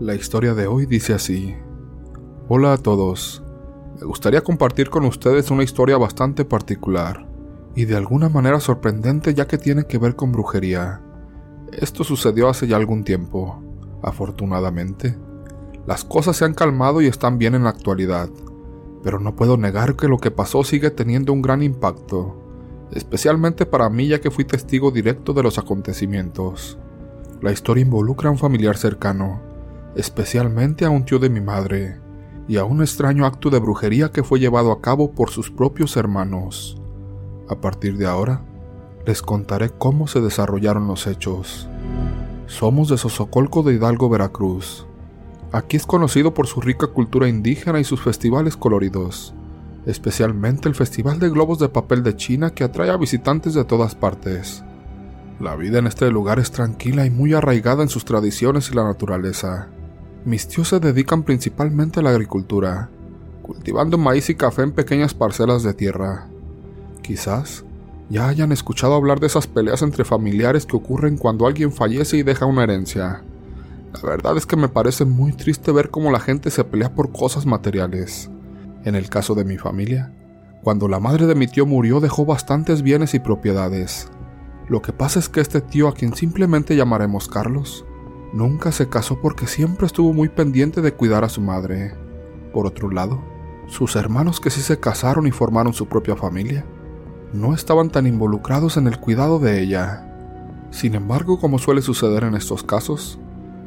La historia de hoy dice así. Hola a todos. Me gustaría compartir con ustedes una historia bastante particular y de alguna manera sorprendente ya que tiene que ver con brujería. Esto sucedió hace ya algún tiempo. Afortunadamente, las cosas se han calmado y están bien en la actualidad, pero no puedo negar que lo que pasó sigue teniendo un gran impacto, especialmente para mí ya que fui testigo directo de los acontecimientos. La historia involucra a un familiar cercano, especialmente a un tío de mi madre, y a un extraño acto de brujería que fue llevado a cabo por sus propios hermanos. A partir de ahora, les contaré cómo se desarrollaron los hechos. Somos de Sosocolco de Hidalgo, Veracruz. Aquí es conocido por su rica cultura indígena y sus festivales coloridos, especialmente el Festival de Globos de Papel de China que atrae a visitantes de todas partes. La vida en este lugar es tranquila y muy arraigada en sus tradiciones y la naturaleza. Mis tíos se dedican principalmente a la agricultura, cultivando maíz y café en pequeñas parcelas de tierra. Quizás ya hayan escuchado hablar de esas peleas entre familiares que ocurren cuando alguien fallece y deja una herencia. La verdad es que me parece muy triste ver cómo la gente se pelea por cosas materiales. En el caso de mi familia, cuando la madre de mi tío murió dejó bastantes bienes y propiedades. Lo que pasa es que este tío a quien simplemente llamaremos Carlos, Nunca se casó porque siempre estuvo muy pendiente de cuidar a su madre. Por otro lado, sus hermanos que sí se casaron y formaron su propia familia, no estaban tan involucrados en el cuidado de ella. Sin embargo, como suele suceder en estos casos,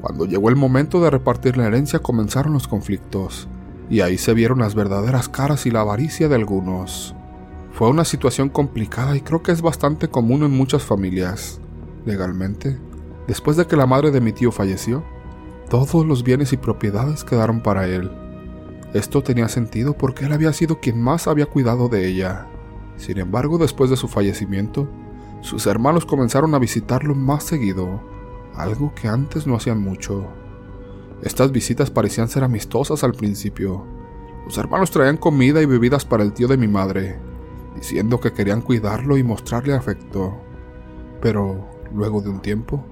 cuando llegó el momento de repartir la herencia comenzaron los conflictos, y ahí se vieron las verdaderas caras y la avaricia de algunos. Fue una situación complicada y creo que es bastante común en muchas familias. Legalmente, Después de que la madre de mi tío falleció, todos los bienes y propiedades quedaron para él. Esto tenía sentido porque él había sido quien más había cuidado de ella. Sin embargo, después de su fallecimiento, sus hermanos comenzaron a visitarlo más seguido, algo que antes no hacían mucho. Estas visitas parecían ser amistosas al principio. Los hermanos traían comida y bebidas para el tío de mi madre, diciendo que querían cuidarlo y mostrarle afecto. Pero, luego de un tiempo,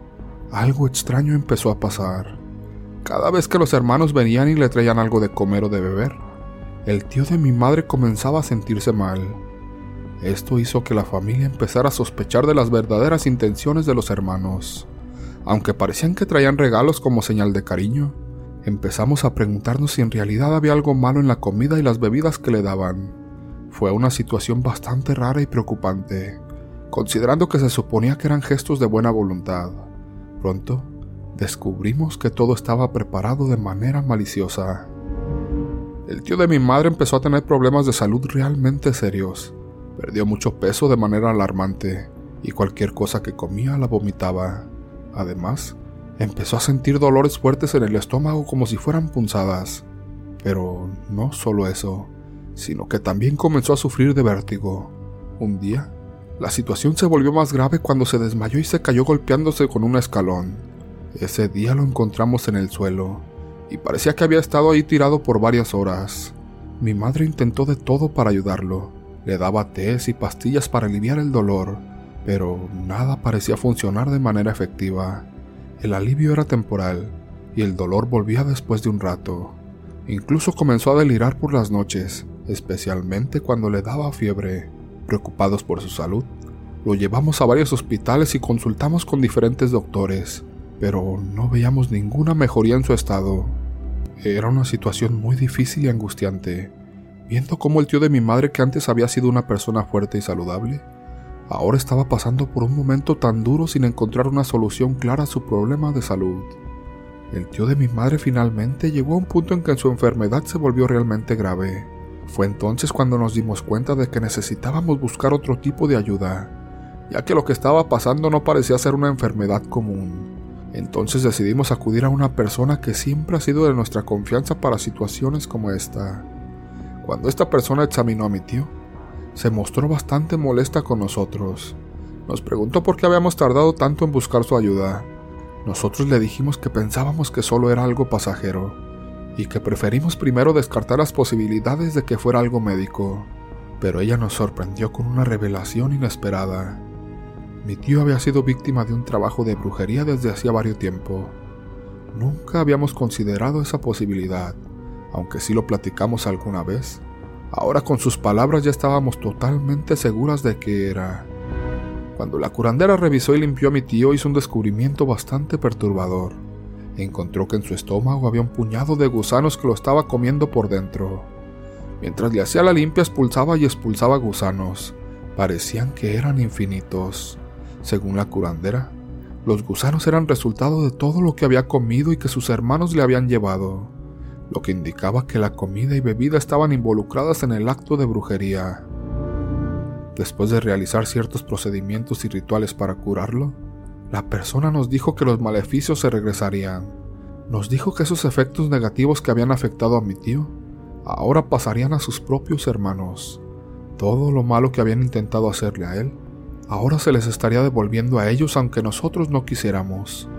algo extraño empezó a pasar. Cada vez que los hermanos venían y le traían algo de comer o de beber, el tío de mi madre comenzaba a sentirse mal. Esto hizo que la familia empezara a sospechar de las verdaderas intenciones de los hermanos. Aunque parecían que traían regalos como señal de cariño, empezamos a preguntarnos si en realidad había algo malo en la comida y las bebidas que le daban. Fue una situación bastante rara y preocupante, considerando que se suponía que eran gestos de buena voluntad. Pronto, descubrimos que todo estaba preparado de manera maliciosa. El tío de mi madre empezó a tener problemas de salud realmente serios. Perdió mucho peso de manera alarmante y cualquier cosa que comía la vomitaba. Además, empezó a sentir dolores fuertes en el estómago como si fueran punzadas. Pero no solo eso, sino que también comenzó a sufrir de vértigo. Un día, la situación se volvió más grave cuando se desmayó y se cayó golpeándose con un escalón. Ese día lo encontramos en el suelo, y parecía que había estado ahí tirado por varias horas. Mi madre intentó de todo para ayudarlo. Le daba tés y pastillas para aliviar el dolor, pero nada parecía funcionar de manera efectiva. El alivio era temporal, y el dolor volvía después de un rato. Incluso comenzó a delirar por las noches, especialmente cuando le daba fiebre. Preocupados por su salud, lo llevamos a varios hospitales y consultamos con diferentes doctores, pero no veíamos ninguna mejoría en su estado. Era una situación muy difícil y angustiante, viendo cómo el tío de mi madre, que antes había sido una persona fuerte y saludable, ahora estaba pasando por un momento tan duro sin encontrar una solución clara a su problema de salud. El tío de mi madre finalmente llegó a un punto en que su enfermedad se volvió realmente grave. Fue entonces cuando nos dimos cuenta de que necesitábamos buscar otro tipo de ayuda, ya que lo que estaba pasando no parecía ser una enfermedad común. Entonces decidimos acudir a una persona que siempre ha sido de nuestra confianza para situaciones como esta. Cuando esta persona examinó a mi tío, se mostró bastante molesta con nosotros. Nos preguntó por qué habíamos tardado tanto en buscar su ayuda. Nosotros le dijimos que pensábamos que solo era algo pasajero, y que preferimos primero descartar las posibilidades de que fuera algo médico, pero ella nos sorprendió con una revelación inesperada. Mi tío había sido víctima de un trabajo de brujería desde hacía varios tiempo. Nunca habíamos considerado esa posibilidad, aunque sí lo platicamos alguna vez. Ahora con sus palabras ya estábamos totalmente seguras de que era. Cuando la curandera revisó y limpió a mi tío hizo un descubrimiento bastante perturbador. Encontró que en su estómago había un puñado de gusanos que lo estaba comiendo por dentro. Mientras le hacía la limpia expulsaba y expulsaba gusanos. Parecían que eran infinitos. Según la curandera, los gusanos eran resultado de todo lo que había comido y que sus hermanos le habían llevado, lo que indicaba que la comida y bebida estaban involucradas en el acto de brujería. Después de realizar ciertos procedimientos y rituales para curarlo, la persona nos dijo que los maleficios se regresarían. Nos dijo que esos efectos negativos que habían afectado a mi tío ahora pasarían a sus propios hermanos. Todo lo malo que habían intentado hacerle a él ahora se les estaría devolviendo a ellos aunque nosotros no quisiéramos.